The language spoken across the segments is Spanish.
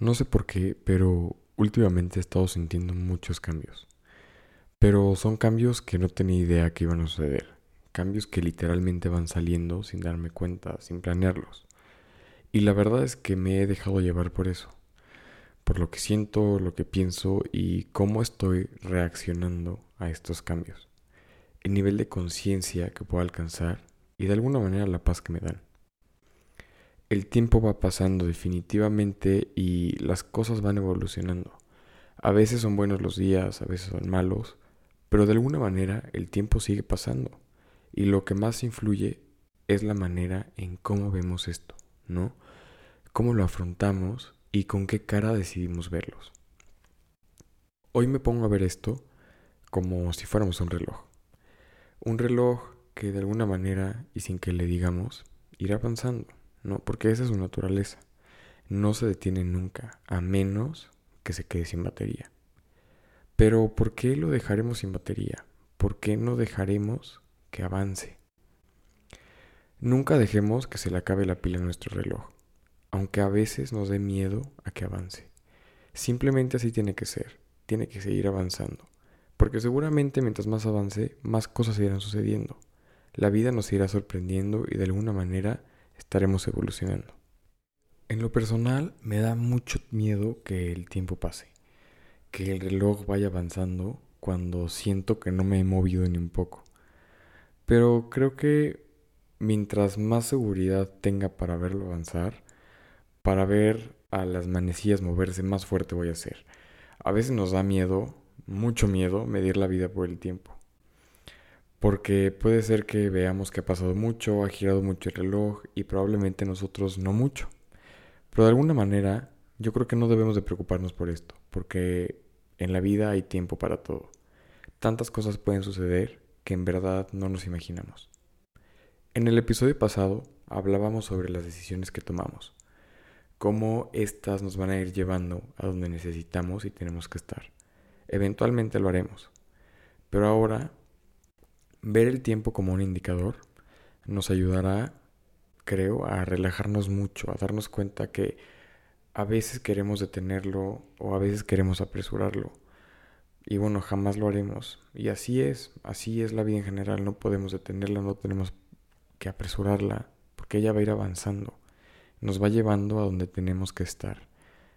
No sé por qué, pero últimamente he estado sintiendo muchos cambios. Pero son cambios que no tenía idea que iban a suceder. Cambios que literalmente van saliendo sin darme cuenta, sin planearlos. Y la verdad es que me he dejado llevar por eso. Por lo que siento, lo que pienso y cómo estoy reaccionando a estos cambios. El nivel de conciencia que puedo alcanzar y de alguna manera la paz que me dan. El tiempo va pasando definitivamente y las cosas van evolucionando. A veces son buenos los días, a veces son malos, pero de alguna manera el tiempo sigue pasando. Y lo que más influye es la manera en cómo vemos esto, ¿no? Cómo lo afrontamos y con qué cara decidimos verlos. Hoy me pongo a ver esto como si fuéramos un reloj. Un reloj que de alguna manera y sin que le digamos irá avanzando, ¿no? Porque esa es su naturaleza. No se detiene nunca, a menos que se quede sin batería. Pero ¿por qué lo dejaremos sin batería? ¿Por qué no dejaremos que avance? Nunca dejemos que se le acabe la pila a nuestro reloj, aunque a veces nos dé miedo a que avance. Simplemente así tiene que ser, tiene que seguir avanzando, porque seguramente mientras más avance, más cosas irán sucediendo la vida nos irá sorprendiendo y de alguna manera estaremos evolucionando. En lo personal me da mucho miedo que el tiempo pase, que el reloj vaya avanzando cuando siento que no me he movido ni un poco. Pero creo que mientras más seguridad tenga para verlo avanzar, para ver a las manecillas moverse más fuerte voy a ser. A veces nos da miedo, mucho miedo, medir la vida por el tiempo porque puede ser que veamos que ha pasado mucho, ha girado mucho el reloj y probablemente nosotros no mucho. Pero de alguna manera yo creo que no debemos de preocuparnos por esto, porque en la vida hay tiempo para todo. Tantas cosas pueden suceder que en verdad no nos imaginamos. En el episodio pasado hablábamos sobre las decisiones que tomamos, cómo éstas nos van a ir llevando a donde necesitamos y tenemos que estar. Eventualmente lo haremos. Pero ahora Ver el tiempo como un indicador nos ayudará, creo, a relajarnos mucho, a darnos cuenta que a veces queremos detenerlo o a veces queremos apresurarlo. Y bueno, jamás lo haremos. Y así es, así es la vida en general. No podemos detenerla, no tenemos que apresurarla, porque ella va a ir avanzando. Nos va llevando a donde tenemos que estar,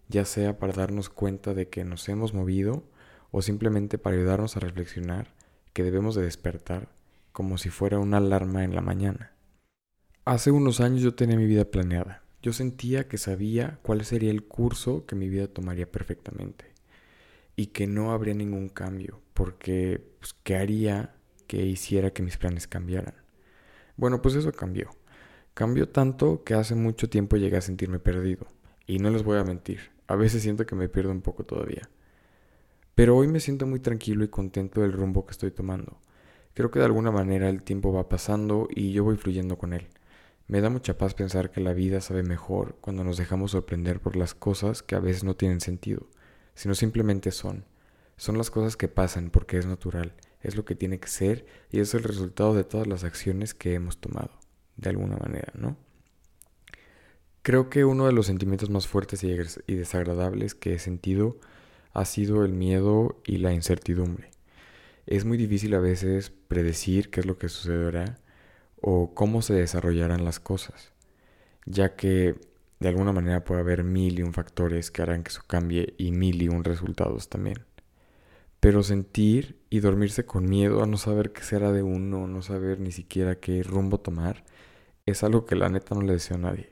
ya sea para darnos cuenta de que nos hemos movido o simplemente para ayudarnos a reflexionar que debemos de despertar como si fuera una alarma en la mañana. Hace unos años yo tenía mi vida planeada. Yo sentía que sabía cuál sería el curso que mi vida tomaría perfectamente y que no habría ningún cambio, porque pues, ¿qué haría que hiciera que mis planes cambiaran? Bueno, pues eso cambió. Cambió tanto que hace mucho tiempo llegué a sentirme perdido. Y no les voy a mentir, a veces siento que me pierdo un poco todavía. Pero hoy me siento muy tranquilo y contento del rumbo que estoy tomando. Creo que de alguna manera el tiempo va pasando y yo voy fluyendo con él. Me da mucha paz pensar que la vida sabe mejor cuando nos dejamos sorprender por las cosas que a veces no tienen sentido, sino simplemente son. Son las cosas que pasan porque es natural, es lo que tiene que ser y es el resultado de todas las acciones que hemos tomado, de alguna manera, ¿no? Creo que uno de los sentimientos más fuertes y desagradables que he sentido ha sido el miedo y la incertidumbre. Es muy difícil a veces predecir qué es lo que sucederá o cómo se desarrollarán las cosas, ya que de alguna manera puede haber mil y un factores que harán que eso cambie y mil y un resultados también. Pero sentir y dormirse con miedo a no saber qué será de uno, no saber ni siquiera qué rumbo tomar, es algo que la neta no le deseo a nadie.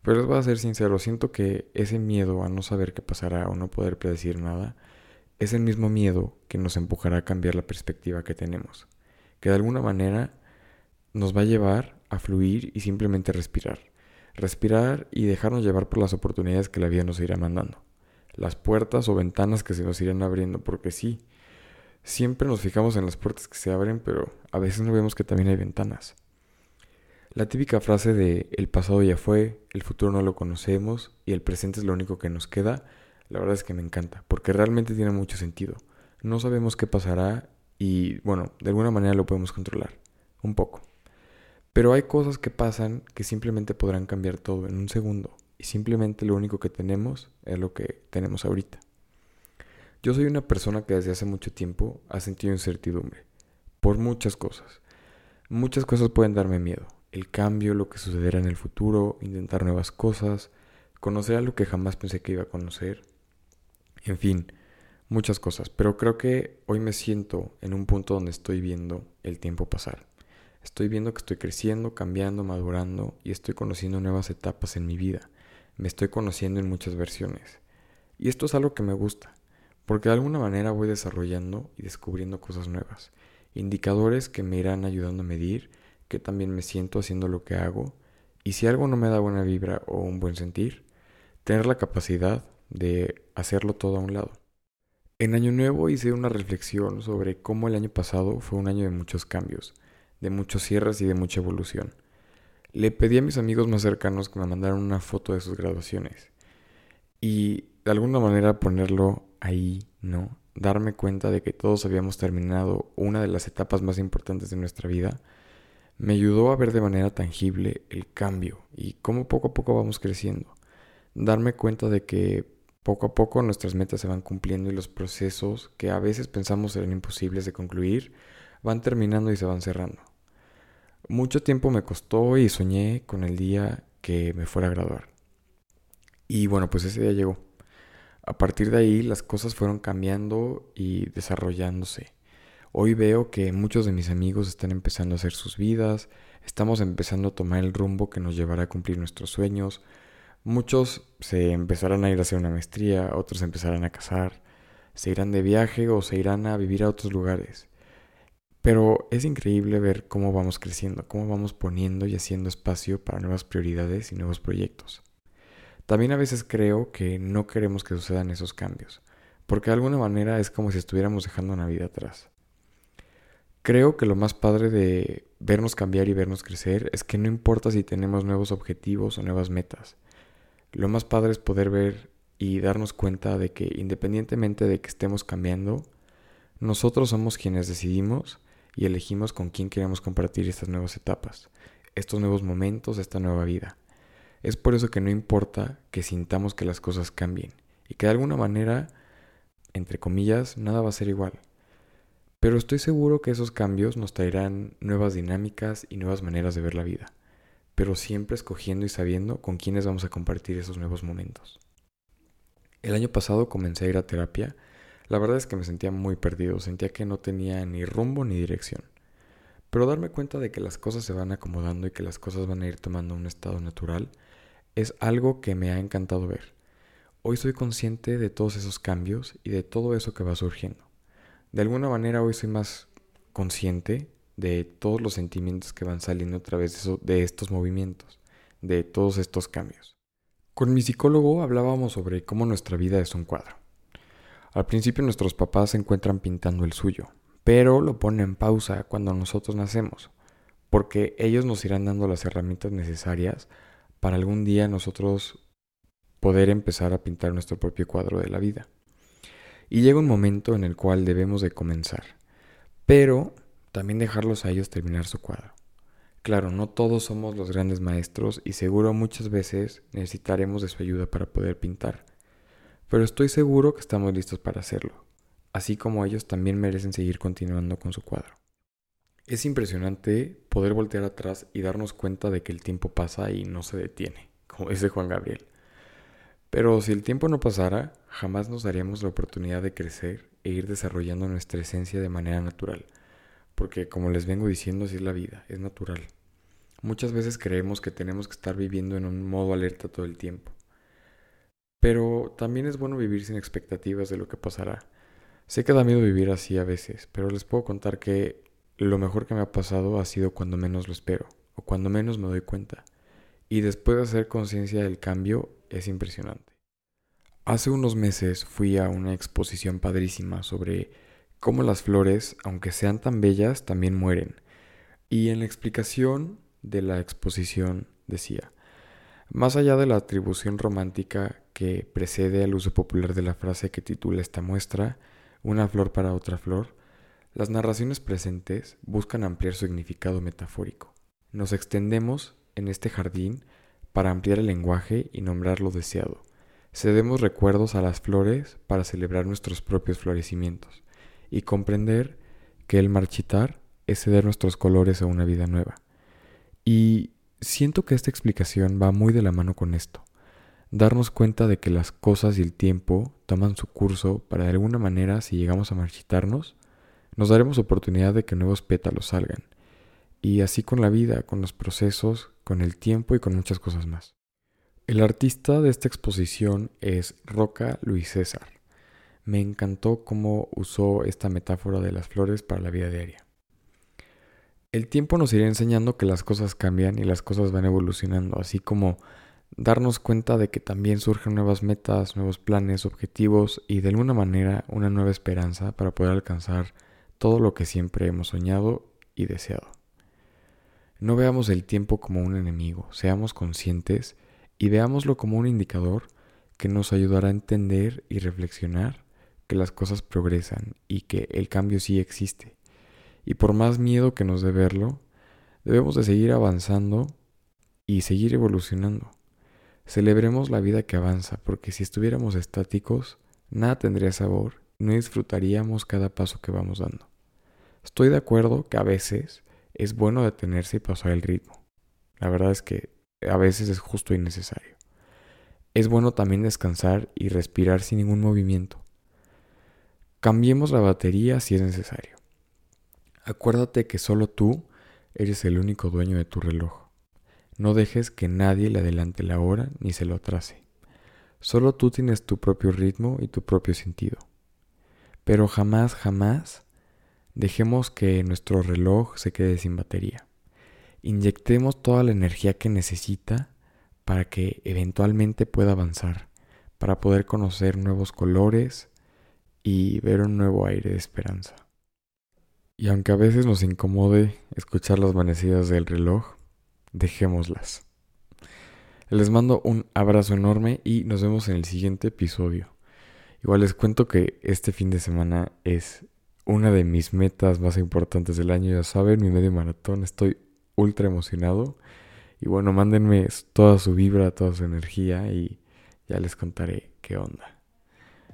Pero les voy a ser sincero, siento que ese miedo a no saber qué pasará o no poder predecir nada es el mismo miedo que nos empujará a cambiar la perspectiva que tenemos, que de alguna manera nos va a llevar a fluir y simplemente respirar. Respirar y dejarnos llevar por las oportunidades que la vida nos irá mandando. Las puertas o ventanas que se nos irán abriendo, porque sí, siempre nos fijamos en las puertas que se abren, pero a veces no vemos que también hay ventanas. La típica frase de el pasado ya fue, el futuro no lo conocemos y el presente es lo único que nos queda la verdad es que me encanta, porque realmente tiene mucho sentido. No sabemos qué pasará y, bueno, de alguna manera lo podemos controlar, un poco. Pero hay cosas que pasan que simplemente podrán cambiar todo en un segundo, y simplemente lo único que tenemos es lo que tenemos ahorita. Yo soy una persona que desde hace mucho tiempo ha sentido incertidumbre por muchas cosas. Muchas cosas pueden darme miedo. El cambio, lo que sucederá en el futuro, intentar nuevas cosas, conocer algo que jamás pensé que iba a conocer. En fin, muchas cosas. Pero creo que hoy me siento en un punto donde estoy viendo el tiempo pasar. Estoy viendo que estoy creciendo, cambiando, madurando y estoy conociendo nuevas etapas en mi vida. Me estoy conociendo en muchas versiones. Y esto es algo que me gusta, porque de alguna manera voy desarrollando y descubriendo cosas nuevas, indicadores que me irán ayudando a medir que también me siento haciendo lo que hago y si algo no me da buena vibra o un buen sentir, tener la capacidad de hacerlo todo a un lado. En Año Nuevo hice una reflexión sobre cómo el año pasado fue un año de muchos cambios, de muchos cierres y de mucha evolución. Le pedí a mis amigos más cercanos que me mandaran una foto de sus graduaciones y de alguna manera ponerlo ahí, ¿no? Darme cuenta de que todos habíamos terminado una de las etapas más importantes de nuestra vida, me ayudó a ver de manera tangible el cambio y cómo poco a poco vamos creciendo. Darme cuenta de que poco a poco nuestras metas se van cumpliendo y los procesos que a veces pensamos eran imposibles de concluir van terminando y se van cerrando. Mucho tiempo me costó y soñé con el día que me fuera a graduar. Y bueno, pues ese día llegó. A partir de ahí las cosas fueron cambiando y desarrollándose. Hoy veo que muchos de mis amigos están empezando a hacer sus vidas, estamos empezando a tomar el rumbo que nos llevará a cumplir nuestros sueños. Muchos se empezarán a ir a hacer una maestría, otros empezarán a casar, se irán de viaje o se irán a vivir a otros lugares. Pero es increíble ver cómo vamos creciendo, cómo vamos poniendo y haciendo espacio para nuevas prioridades y nuevos proyectos. También a veces creo que no queremos que sucedan esos cambios, porque de alguna manera es como si estuviéramos dejando una vida atrás. Creo que lo más padre de vernos cambiar y vernos crecer es que no importa si tenemos nuevos objetivos o nuevas metas. Lo más padre es poder ver y darnos cuenta de que independientemente de que estemos cambiando, nosotros somos quienes decidimos y elegimos con quién queremos compartir estas nuevas etapas, estos nuevos momentos, esta nueva vida. Es por eso que no importa que sintamos que las cosas cambien y que de alguna manera, entre comillas, nada va a ser igual. Pero estoy seguro que esos cambios nos traerán nuevas dinámicas y nuevas maneras de ver la vida, pero siempre escogiendo y sabiendo con quiénes vamos a compartir esos nuevos momentos. El año pasado comencé a ir a terapia la verdad es que me sentía muy perdido, sentía que no tenía ni rumbo ni dirección. Pero darme cuenta de que las cosas se van acomodando y que las cosas van a ir tomando un estado natural es algo que me ha encantado ver. Hoy soy consciente de todos esos cambios y de todo eso que va surgiendo. De alguna manera hoy soy más consciente de todos los sentimientos que van saliendo a través de, estos movimientos, de todos estos cambios. Con mi psicólogo hablábamos sobre cómo nuestra vida es un cuadro. Al principio nuestros papás se encuentran pintando el suyo, pero lo ponen en pausa cuando nosotros nacemos, porque ellos nos irán dando las herramientas necesarias para algún día nosotros poder empezar a pintar nuestro propio cuadro de la vida. Y llega un momento en el cual debemos de comenzar, pero también dejarlos a ellos terminar su cuadro. Claro, no todos somos los grandes maestros y seguro muchas veces necesitaremos de su ayuda para poder pintar pero estoy seguro que estamos listos para hacerlo, así como ellos también merecen seguir continuando con su cuadro. Es impresionante poder voltear atrás y darnos cuenta de que el tiempo pasa y no se detiene, como dice Juan Gabriel. Pero si el tiempo no pasara, jamás nos daríamos la oportunidad de crecer e ir desarrollando nuestra esencia de manera natural, porque como les vengo diciendo, así es la vida, es natural. Muchas veces creemos que tenemos que estar viviendo en un modo alerta todo el tiempo, pero también es bueno vivir sin expectativas de lo que pasará. Sé que da miedo vivir así a veces, pero les puedo contar que lo mejor que me ha pasado ha sido cuando menos lo espero, o cuando menos me doy cuenta. Y después de hacer conciencia del cambio, es impresionante. Hace unos meses fui a una exposición padrísima sobre cómo las flores, aunque sean tan bellas, también mueren. Y en la explicación de la exposición decía, más allá de la atribución romántica que precede al uso popular de la frase que titula esta muestra, una flor para otra flor, las narraciones presentes buscan ampliar su significado metafórico. Nos extendemos en este jardín para ampliar el lenguaje y nombrar lo deseado. Cedemos recuerdos a las flores para celebrar nuestros propios florecimientos y comprender que el marchitar es ceder nuestros colores a una vida nueva. Y siento que esta explicación va muy de la mano con esto. Darnos cuenta de que las cosas y el tiempo toman su curso para de alguna manera, si llegamos a marchitarnos, nos daremos oportunidad de que nuevos pétalos salgan. Y así con la vida, con los procesos, con el tiempo y con muchas cosas más. El artista de esta exposición es Roca Luis César. Me encantó cómo usó esta metáfora de las flores para la vida diaria. El tiempo nos irá enseñando que las cosas cambian y las cosas van evolucionando, así como darnos cuenta de que también surgen nuevas metas, nuevos planes, objetivos y de alguna manera una nueva esperanza para poder alcanzar todo lo que siempre hemos soñado y deseado. No veamos el tiempo como un enemigo, seamos conscientes y veámoslo como un indicador que nos ayudará a entender y reflexionar que las cosas progresan y que el cambio sí existe y por más miedo que nos dé verlo, debemos de seguir avanzando y seguir evolucionando. Celebremos la vida que avanza, porque si estuviéramos estáticos, nada tendría sabor no disfrutaríamos cada paso que vamos dando. Estoy de acuerdo que a veces es bueno detenerse y pasar el ritmo. La verdad es que a veces es justo y necesario. Es bueno también descansar y respirar sin ningún movimiento. Cambiemos la batería si es necesario. Acuérdate que solo tú eres el único dueño de tu reloj. No dejes que nadie le adelante la hora ni se lo atrase. Solo tú tienes tu propio ritmo y tu propio sentido. Pero jamás, jamás dejemos que nuestro reloj se quede sin batería. Inyectemos toda la energía que necesita para que eventualmente pueda avanzar, para poder conocer nuevos colores y ver un nuevo aire de esperanza. Y aunque a veces nos incomode escuchar las manecidas del reloj, dejémoslas. Les mando un abrazo enorme y nos vemos en el siguiente episodio. Igual les cuento que este fin de semana es una de mis metas más importantes del año, ya saben, mi medio maratón. Estoy ultra emocionado. Y bueno, mándenme toda su vibra, toda su energía y ya les contaré qué onda.